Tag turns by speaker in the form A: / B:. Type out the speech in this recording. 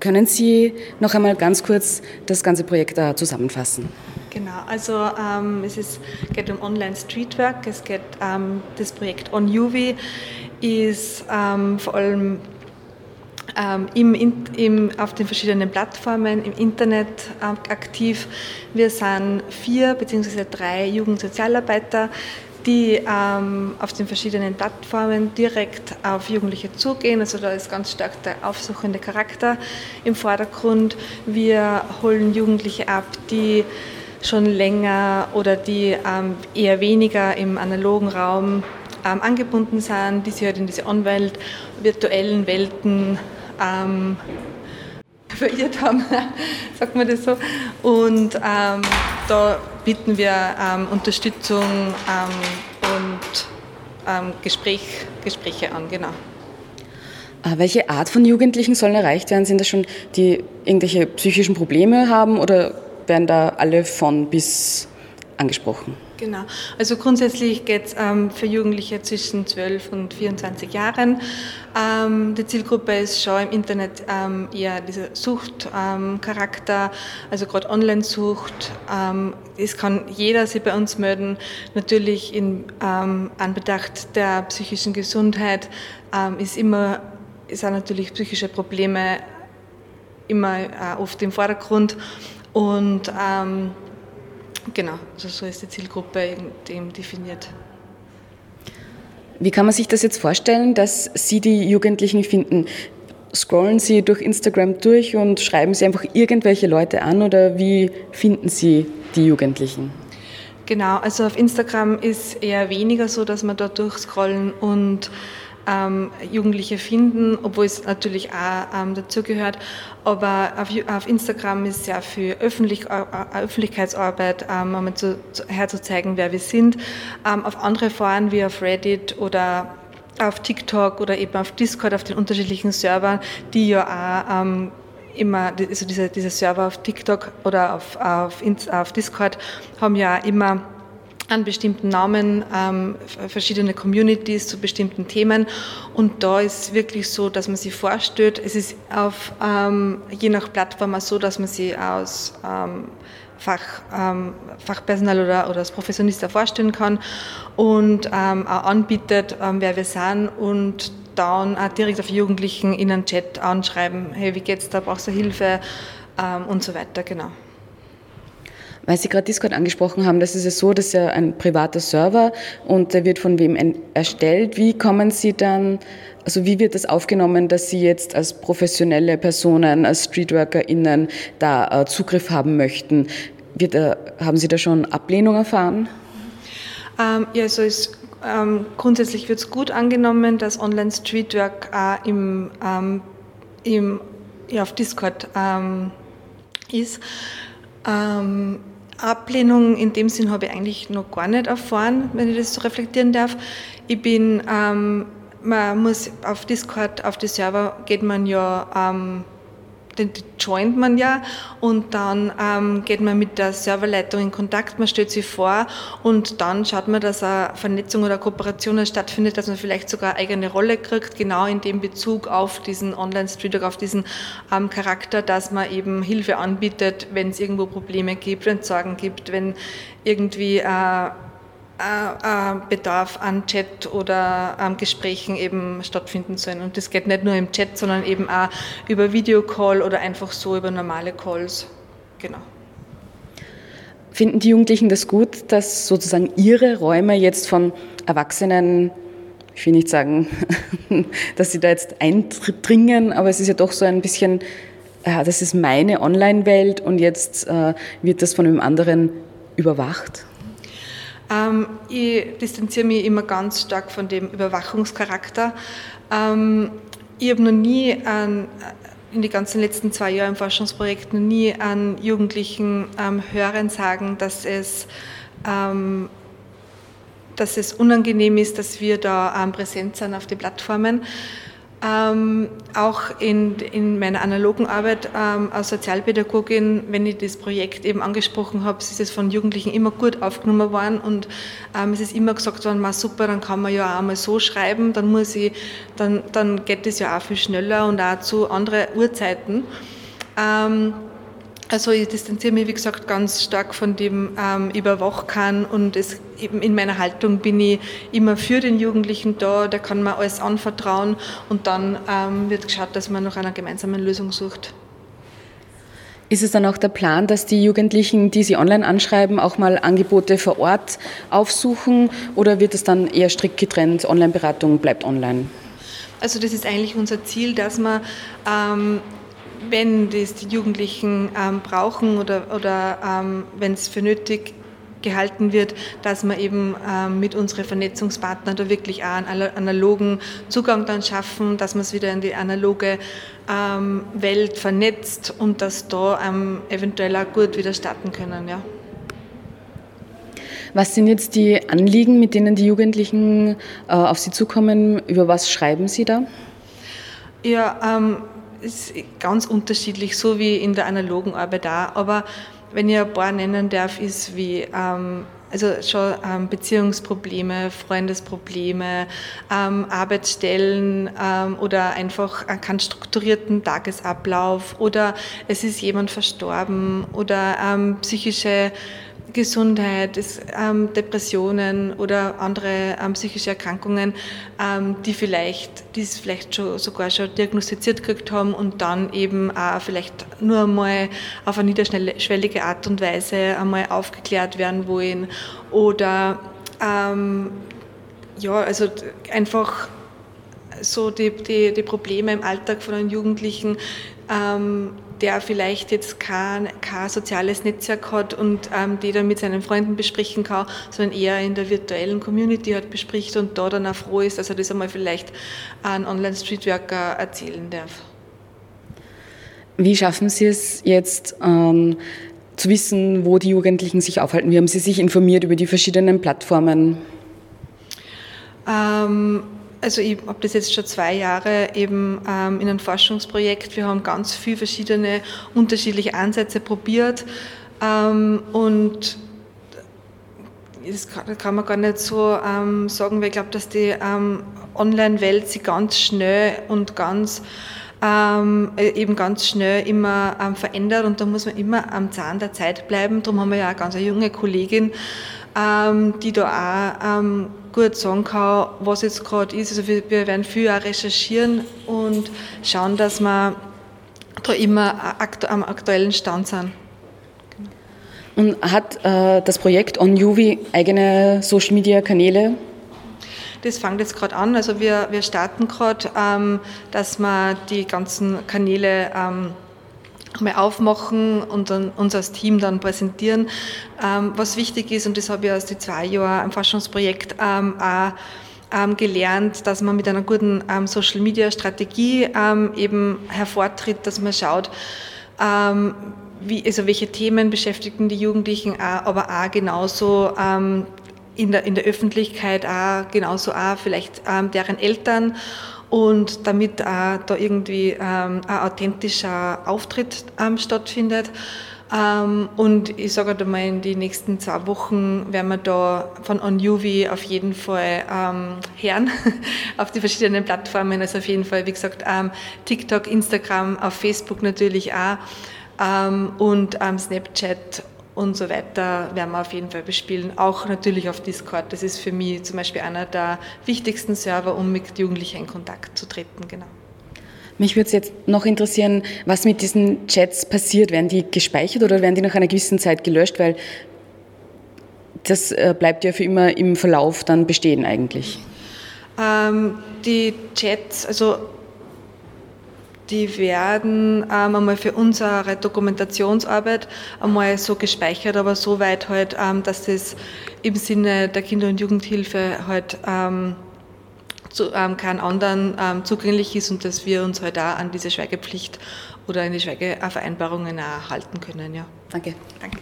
A: Können Sie noch einmal ganz kurz das ganze Projekt da zusammenfassen?
B: Genau, also ähm, es ist, geht um Online Streetwork, es geht ähm, das Projekt On UV ist ähm, vor allem ähm, im, im, auf den verschiedenen Plattformen im Internet äh, aktiv. Wir sind vier bzw. drei Jugendsozialarbeiter, die ähm, auf den verschiedenen Plattformen direkt auf Jugendliche zugehen. Also da ist ganz stark der aufsuchende Charakter im Vordergrund. Wir holen Jugendliche ab, die schon länger oder die ähm, eher weniger im analogen Raum ähm, angebunden sind, die sich halt in diese Online virtuellen Welten ähm, verirrt haben, sagt man das so. Und ähm, da bieten wir ähm, Unterstützung ähm, und ähm, Gespräch, Gespräche an, genau.
A: Äh, welche Art von Jugendlichen sollen erreicht werden? Sind das schon die irgendwelche psychischen Probleme haben oder werden da alle von bis angesprochen?
B: Genau. Also grundsätzlich geht es ähm, für Jugendliche zwischen 12 und 24 Jahren. Ähm, die Zielgruppe ist schon im Internet ähm, eher dieser Suchtcharakter, also gerade Online-Sucht. Ähm, es kann jeder sich bei uns melden. Natürlich in ähm, Anbetracht der psychischen Gesundheit ähm, ist immer auch natürlich psychische Probleme immer äh, oft im Vordergrund und ähm, Genau, also so ist die Zielgruppe eben definiert.
A: Wie kann man sich das jetzt vorstellen, dass Sie die Jugendlichen finden? Scrollen Sie durch Instagram durch und schreiben Sie einfach irgendwelche Leute an oder wie finden Sie die Jugendlichen?
B: Genau, also auf Instagram ist eher weniger so, dass man da durchscrollen und ähm, Jugendliche finden, obwohl es natürlich auch ähm, dazugehört. Aber auf, auf, Instagram ist ja für Öffentlich, äh, äh, Öffentlichkeitsarbeit, ähm, um zu, zu, herzuzeigen, wer wir sind. Ähm, auf andere Foren wie auf Reddit oder auf TikTok oder eben auf Discord, auf den unterschiedlichen Servern, die ja auch ähm, immer, also diese, diese Server auf TikTok oder auf, auf, auf Discord haben ja immer an bestimmten Namen, ähm, verschiedene Communities zu bestimmten Themen. Und da ist wirklich so, dass man sich vorstellt, es ist auf, ähm, je nach Plattform so, dass man sie aus ähm, Fach, ähm, Fachpersonal oder, oder als Professionist vorstellen kann und ähm, auch anbietet, ähm, wer wir sind und dann auch direkt auf Jugendlichen in einen Chat anschreiben, hey, wie geht's da, brauchst du Hilfe und so weiter, genau.
A: Weil Sie gerade Discord angesprochen haben, das ist ja so, das ist ja ein privater Server und der wird von wem erstellt. Wie kommen Sie dann, also wie wird das aufgenommen, dass Sie jetzt als professionelle Personen, als StreetworkerInnen da äh, Zugriff haben möchten? Wird, äh, haben Sie da schon Ablehnung erfahren?
B: Ähm, ja, also es ähm, grundsätzlich wird es gut angenommen, dass Online Streetwork äh, im, ähm, im, ja, auf Discord ähm, ist. Ablehnung in dem Sinn habe ich eigentlich noch gar nicht erfahren, wenn ich das so reflektieren darf. Ich bin, ähm, man muss auf Discord, auf die Server geht man ja ähm, den joint man ja und dann ähm, geht man mit der Serverleitung in Kontakt, man stellt sich vor und dann schaut man, dass eine Vernetzung oder Kooperation stattfindet, dass man vielleicht sogar eine eigene Rolle kriegt, genau in dem Bezug auf diesen Online-Street, auf diesen ähm, Charakter, dass man eben Hilfe anbietet, wenn es irgendwo Probleme gibt, wenn es Sorgen gibt, wenn irgendwie äh, Bedarf an Chat oder an Gesprächen eben stattfinden sollen. Und das geht nicht nur im Chat, sondern eben auch über Videocall oder einfach so über normale Calls. Genau.
A: Finden die Jugendlichen das gut, dass sozusagen ihre Räume jetzt von Erwachsenen, ich will nicht sagen, dass sie da jetzt eindringen, aber es ist ja doch so ein bisschen, ja, das ist meine Online-Welt und jetzt äh, wird das von einem anderen überwacht?
B: Ähm, ich distanziere mich immer ganz stark von dem Überwachungscharakter. Ähm, ich habe noch nie an, in den ganzen letzten zwei Jahren im Forschungsprojekt noch nie an Jugendlichen ähm, hören sagen, dass es, ähm, dass es unangenehm ist, dass wir da ähm, präsent sind auf den Plattformen. Ähm, auch in, in meiner analogen Arbeit ähm, als Sozialpädagogin, wenn ich das Projekt eben angesprochen habe, ist es von Jugendlichen immer gut aufgenommen worden und ähm, es ist immer gesagt worden, ma super, dann kann man ja auch mal so schreiben, dann muss ich, dann, dann geht es ja auch viel schneller und auch zu anderen Uhrzeiten. Ähm, also ich distanziere mich, wie gesagt, ganz stark von dem ähm, Überwachern und es, eben in meiner Haltung bin ich immer für den Jugendlichen da, der kann mir alles anvertrauen und dann ähm, wird geschaut, dass man nach einer gemeinsamen Lösung sucht.
A: Ist es dann auch der Plan, dass die Jugendlichen, die Sie online anschreiben, auch mal Angebote vor Ort aufsuchen oder wird es dann eher strikt getrennt, Online-Beratung bleibt online?
B: Also das ist eigentlich unser Ziel, dass man ähm, wenn das die Jugendlichen ähm, brauchen oder, oder ähm, wenn es für nötig gehalten wird, dass man eben ähm, mit unseren Vernetzungspartnern da wirklich auch einen analogen Zugang dann schaffen, dass man es wieder in die analoge ähm, Welt vernetzt und dass da ähm, eventuell auch gut wieder starten können. Ja.
A: Was sind jetzt die Anliegen, mit denen die Jugendlichen äh, auf Sie zukommen? Über was schreiben Sie da?
B: Ja, ähm, ist ganz unterschiedlich, so wie in der analogen Arbeit auch. Aber wenn ich ein paar nennen darf, ist wie ähm, also schon ähm, Beziehungsprobleme, Freundesprobleme, ähm, Arbeitsstellen ähm, oder einfach keinen strukturierten Tagesablauf oder es ist jemand verstorben oder ähm, psychische Gesundheit, ist, ähm, Depressionen oder andere ähm, psychische Erkrankungen, die vielleicht, die es vielleicht schon, sogar schon diagnostiziert gekriegt haben und dann eben auch vielleicht nur einmal auf eine niederschwellige Art und Weise einmal aufgeklärt werden wollen oder ähm, ja, also einfach so die, die, die Probleme im Alltag von den Jugendlichen ähm, der vielleicht jetzt kein, kein soziales Netzwerk hat und ähm, die dann mit seinen Freunden besprechen kann, sondern eher in der virtuellen Community halt bespricht und da dann auch froh ist, dass er das einmal vielleicht an Online-Streetworker erzählen darf.
A: Wie schaffen Sie es jetzt ähm, zu wissen, wo die Jugendlichen sich aufhalten? Wie haben Sie sich informiert über die verschiedenen Plattformen?
B: Ähm, also ich habe das jetzt schon zwei Jahre eben ähm, in einem Forschungsprojekt. Wir haben ganz viele verschiedene unterschiedliche Ansätze probiert ähm, und das kann, kann, man gar nicht so ähm, sagen, weil ich glaube, dass die ähm, Online-Welt sich ganz schnell und ganz ähm, äh, eben ganz schnell immer ähm, verändert und da muss man immer am Zahn der Zeit bleiben. Darum haben wir ja eine ganz junge Kollegin, ähm, die da auch ähm, gut sagen kann, was jetzt gerade ist. Also wir, wir, werden viel auch recherchieren und schauen, dass wir da immer aktu am aktuellen Stand sind.
A: Und hat äh, das Projekt OnUV eigene Social Media Kanäle?
B: Das fängt jetzt gerade an. Also wir, wir starten gerade, ähm, dass wir die ganzen Kanäle ähm, mal aufmachen und dann uns als Team dann präsentieren. Ähm, was wichtig ist, und das habe ich aus den zwei Jahren am Forschungsprojekt ähm, auch ähm, gelernt, dass man mit einer guten ähm, Social Media Strategie ähm, eben hervortritt, dass man schaut, ähm, wie, also welche Themen beschäftigen die Jugendlichen, auch, aber auch genauso in der, in der Öffentlichkeit auch, genauso auch vielleicht deren Eltern und damit auch da irgendwie ähm, ein authentischer Auftritt ähm, stattfindet. Ähm, und ich sage halt mal, in den nächsten zwei Wochen werden wir da von OnUV auf jeden Fall ähm, hören, auf die verschiedenen Plattformen. Also auf jeden Fall, wie gesagt, ähm, TikTok, Instagram, auf Facebook natürlich auch ähm, und ähm, Snapchat und so weiter werden wir auf jeden Fall bespielen. Auch natürlich auf Discord. Das ist für mich zum Beispiel einer der wichtigsten Server, um mit Jugendlichen in Kontakt zu treten. Genau.
A: Mich würde es jetzt noch interessieren, was mit diesen Chats passiert. Werden die gespeichert oder werden die nach einer gewissen Zeit gelöscht? Weil das äh, bleibt ja für immer im Verlauf dann bestehen eigentlich.
B: Ähm, die Chats, also die werden ähm, einmal für unsere Dokumentationsarbeit einmal so gespeichert, aber so weit halt, ähm, dass das im Sinne der Kinder- und Jugendhilfe halt ähm, zu ähm, keinen anderen ähm, zugänglich ist und dass wir uns halt auch an diese Schweigepflicht oder an die Schweigevereinbarungen halten können. Ja.
A: Danke. Danke.